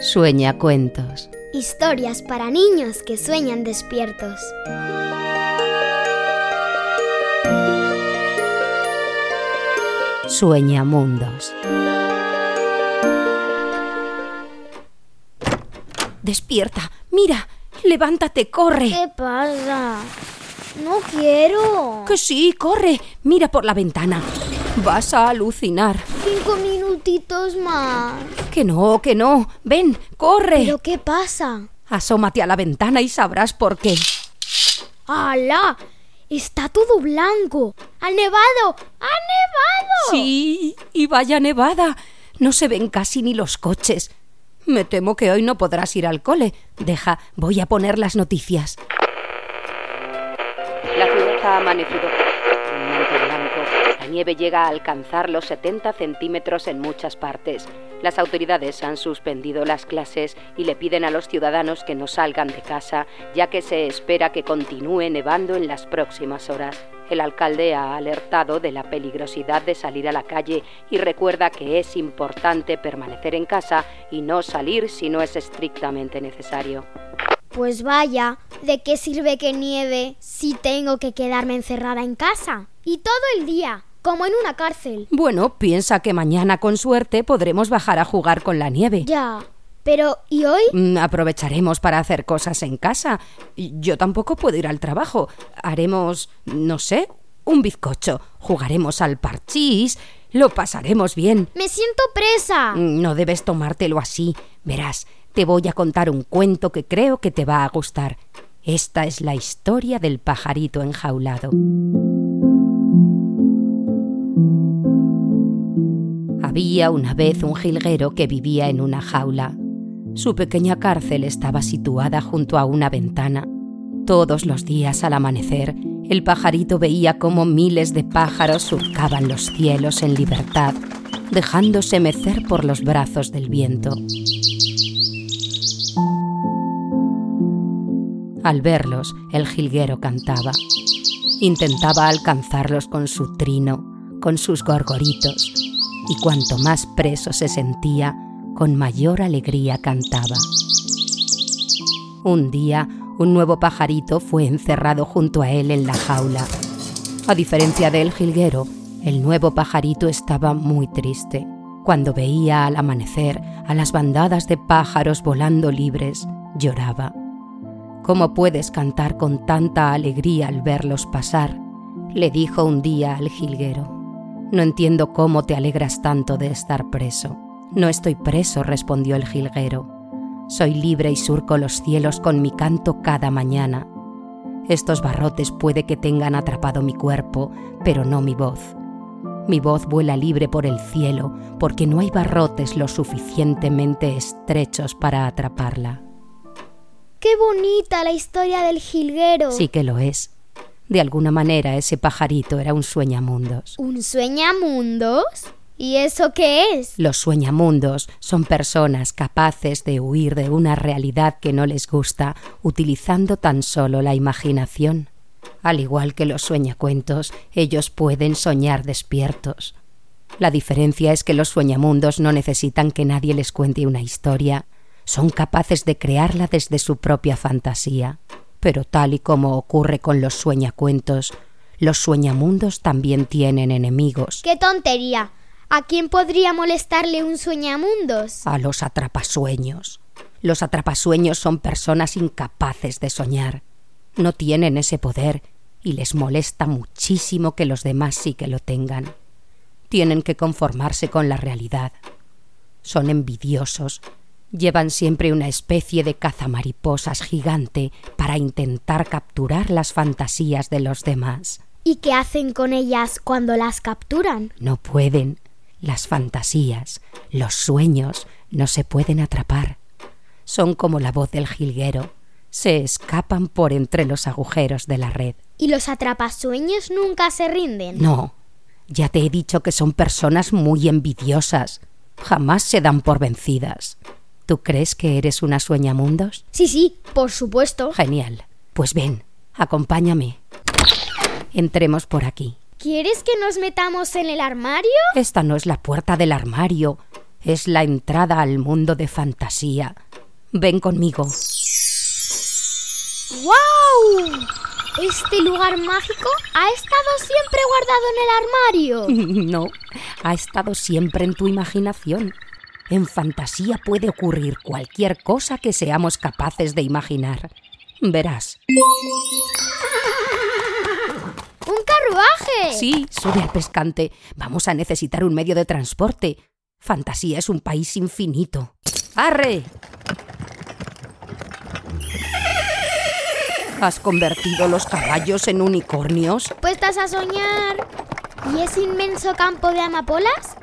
Sueña cuentos. Historias para niños que sueñan despiertos. Sueña mundos. Despierta, mira, levántate, corre. ¿Qué pasa? No quiero. Que sí, corre, mira por la ventana. Vas a alucinar. Cinco minutitos más. Que no, que no. Ven, corre. ¿Pero qué pasa? Asómate a la ventana y sabrás por qué. ¡Hala! Está todo blanco. ¡Ha nevado! ¡Ha nevado! Sí, y vaya nevada. No se ven casi ni los coches. Me temo que hoy no podrás ir al cole. Deja, voy a poner las noticias. La ciudad ha amanecido con un manto blanco. La nieve llega a alcanzar los 70 centímetros en muchas partes. Las autoridades han suspendido las clases y le piden a los ciudadanos que no salgan de casa, ya que se espera que continúe nevando en las próximas horas. El alcalde ha alertado de la peligrosidad de salir a la calle y recuerda que es importante permanecer en casa y no salir si no es estrictamente necesario. Pues vaya, ¿de qué sirve que nieve si tengo que quedarme encerrada en casa? Y todo el día, como en una cárcel. Bueno, piensa que mañana con suerte podremos bajar a jugar con la nieve. Ya. Pero, ¿y hoy? Mm, Aprovecharemos para hacer cosas en casa. Yo tampoco puedo ir al trabajo. Haremos, no sé, un bizcocho. Jugaremos al parchís. Lo pasaremos bien. Me siento presa. Mm, No debes tomártelo así. Verás, te voy a contar un cuento que creo que te va a gustar. Esta es la historia del pajarito enjaulado. Había una vez un jilguero que vivía en una jaula. Su pequeña cárcel estaba situada junto a una ventana. Todos los días al amanecer, el pajarito veía cómo miles de pájaros surcaban los cielos en libertad, dejándose mecer por los brazos del viento. Al verlos, el jilguero cantaba. Intentaba alcanzarlos con su trino, con sus gorgoritos, y cuanto más preso se sentía, con mayor alegría cantaba. Un día, un nuevo pajarito fue encerrado junto a él en la jaula. A diferencia del jilguero, el nuevo pajarito estaba muy triste. Cuando veía al amanecer a las bandadas de pájaros volando libres, lloraba. ¿Cómo puedes cantar con tanta alegría al verlos pasar? le dijo un día al jilguero. No entiendo cómo te alegras tanto de estar preso. No estoy preso, respondió el jilguero. Soy libre y surco los cielos con mi canto cada mañana. Estos barrotes puede que tengan atrapado mi cuerpo, pero no mi voz. Mi voz vuela libre por el cielo porque no hay barrotes lo suficientemente estrechos para atraparla. Qué bonita la historia del jilguero. Sí que lo es. De alguna manera ese pajarito era un sueñamundos. ¿Un sueñamundos? ¿Y eso qué es? Los sueñamundos son personas capaces de huir de una realidad que no les gusta utilizando tan solo la imaginación. Al igual que los sueñacuentos, ellos pueden soñar despiertos. La diferencia es que los sueñamundos no necesitan que nadie les cuente una historia, son capaces de crearla desde su propia fantasía. Pero tal y como ocurre con los sueñacuentos, los sueñamundos también tienen enemigos. ¡Qué tontería! ¿A quién podría molestarle un sueñamundos? a los atrapasueños. Los atrapasueños son personas incapaces de soñar. No tienen ese poder y les molesta muchísimo que los demás sí que lo tengan. Tienen que conformarse con la realidad. Son envidiosos. Llevan siempre una especie de cazamariposas gigante para intentar capturar las fantasías de los demás. ¿Y qué hacen con ellas cuando las capturan? No pueden. Las fantasías, los sueños, no se pueden atrapar. Son como la voz del jilguero. Se escapan por entre los agujeros de la red. ¿Y los atrapasueños nunca se rinden? No, ya te he dicho que son personas muy envidiosas. Jamás se dan por vencidas. ¿Tú crees que eres una sueñamundos? Sí, sí, por supuesto. Genial. Pues ven, acompáñame. Entremos por aquí. ¿Quieres que nos metamos en el armario? Esta no es la puerta del armario. es la entrada al mundo de fantasía. Ven conmigo. ¡Wow! ¿Este lugar mágico ha estado siempre guardado en el armario? No, ha estado siempre en tu imaginación. En fantasía puede ocurrir cualquier cosa que seamos capaces de imaginar. Verás. ¡Un carruaje! Sí, sube al pescante. Vamos a necesitar un medio de transporte. Fantasía es un país infinito. ¡Arre! ¿Has convertido los caballos en unicornios? ¿Puestas a soñar? ¿Y ese inmenso campo de amapolas?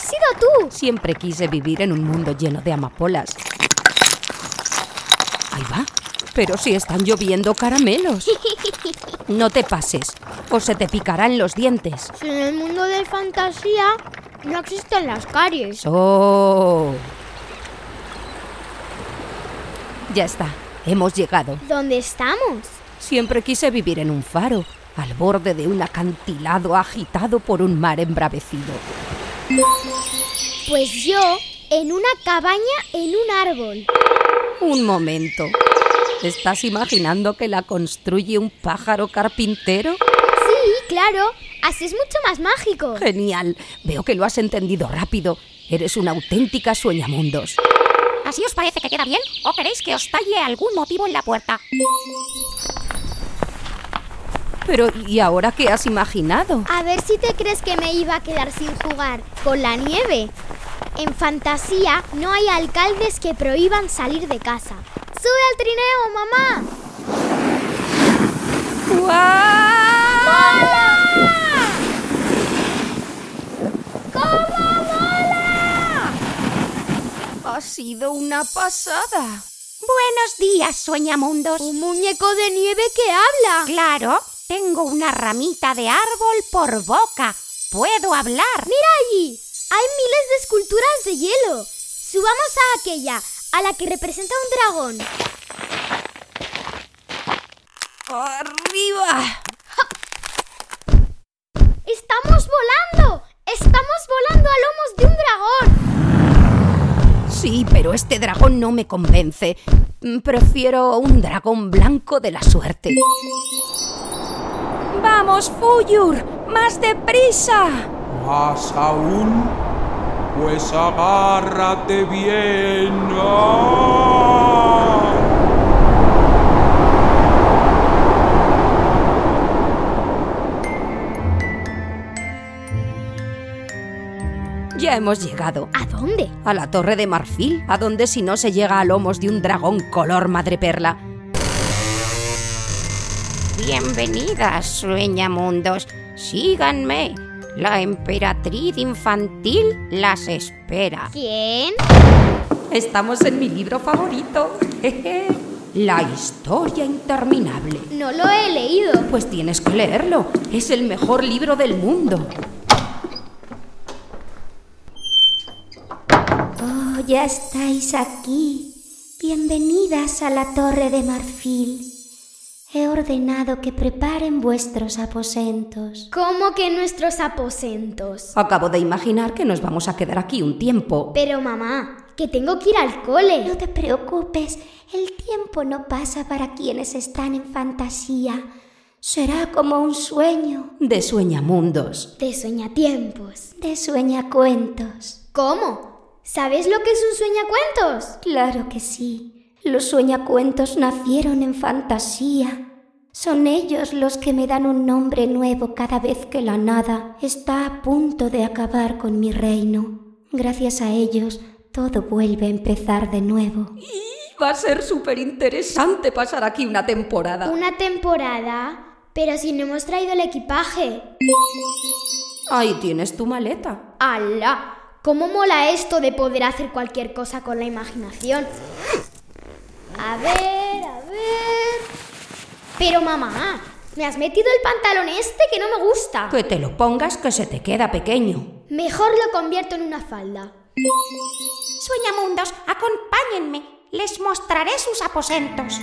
¡Has sido tú! Siempre quise vivir en un mundo lleno de amapolas. Ahí va. Pero si están lloviendo caramelos. No te pases, o se te picarán los dientes. Si en el mundo de fantasía no existen las caries. ¡Oh! Ya está, hemos llegado. ¿Dónde estamos? Siempre quise vivir en un faro, al borde de un acantilado agitado por un mar embravecido. Pues yo en una cabaña en un árbol. Un momento. ¿Estás imaginando que la construye un pájaro carpintero? Sí, claro. Así es mucho más mágico. Genial. Veo que lo has entendido rápido. Eres una auténtica sueñamundos. ¿Así os parece que queda bien o queréis que os talle algún motivo en la puerta? Pero ¿y ahora qué has imaginado? A ver si te crees que me iba a quedar sin jugar con la nieve. En fantasía no hay alcaldes que prohíban salir de casa. ¡Sube al trineo, mamá! ¡Cómo mola! Ha sido una pasada. Buenos días, sueñamundos. Un muñeco de nieve que habla. Claro, tengo una ramita de árbol por boca. Puedo hablar. Mira allí. Hay miles de esculturas de hielo. Subamos a aquella, a la que representa un dragón. ¡Arriba! ¡Estamos volando! ¡Estamos volando a lomos de un dragón! Sí, pero este dragón no me convence. Prefiero un dragón blanco de la suerte. ¡Vamos, Fuyur! ¡Más deprisa! ¿Más aún? Pues agárrate bien. ¡Ah! Ya hemos llegado. ¿A dónde? A la torre de marfil, a donde si no se llega a lomos de un dragón color madreperla. Bienvenidas, sueñamundos. Síganme. La emperatriz infantil las espera. ¿Quién? Estamos en mi libro favorito. Jeje. La historia interminable. No lo he leído. Pues tienes que leerlo. Es el mejor libro del mundo. Oh, ya estáis aquí. Bienvenidas a la Torre de Marfil. He ordenado que preparen vuestros aposentos. ¿Cómo que nuestros aposentos? Acabo de imaginar que nos vamos a quedar aquí un tiempo. Pero mamá, que tengo que ir al cole. No te preocupes, el tiempo no pasa para quienes están en fantasía. Será como un sueño De sueñamundos. De sueñatiempos. de sueñacuentos. ¿Cómo? ¿Sabes lo que es un sueñacuentos? Claro que sí. Los sueñacuentos nacieron en fantasía. Son ellos los que me dan un nombre nuevo cada vez que la nada está a punto de acabar con mi reino. Gracias a ellos, todo vuelve a empezar de nuevo. Va a ser súper interesante pasar aquí una temporada. Una temporada. Pero si no hemos traído el equipaje. Ahí tienes tu maleta. ¡Hala! ¿Cómo mola esto de poder hacer cualquier cosa con la imaginación? A ver, a ver. Pero mamá, me has metido el pantalón este que no me gusta. Que te lo pongas que se te queda pequeño. Mejor lo convierto en una falda. Sueñamundos, acompáñenme. Les mostraré sus aposentos.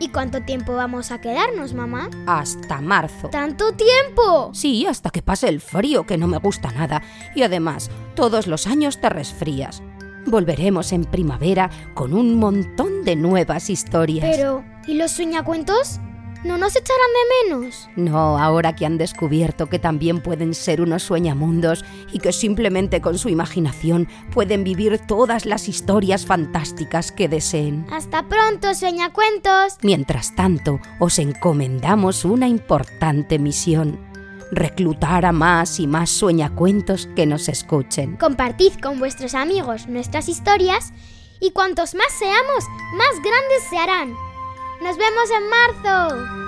¿Y ¿Y cuánto tiempo vamos a quedarnos, mamá? Hasta marzo. ¿Tanto tiempo? Sí, hasta que pase el frío, que no me gusta nada. Y además, todos los años te resfrías. Volveremos en primavera con un montón de nuevas historias. Pero, ¿y los sueñacuentos? ¿No nos echarán de menos? No, ahora que han descubierto que también pueden ser unos sueñamundos y que simplemente con su imaginación pueden vivir todas las historias fantásticas que deseen. Hasta pronto, sueñacuentos. Mientras tanto, os encomendamos una importante misión. Reclutar a más y más sueñacuentos que nos escuchen. Compartid con vuestros amigos nuestras historias y cuantos más seamos, más grandes se harán. ¡Nos vemos en marzo!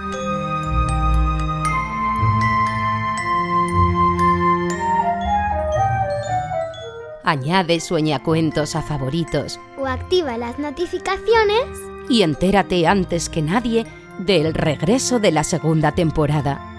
Añade sueñacuentos a favoritos O activa las notificaciones. y entérate antes que nadie del regreso de la segunda temporada.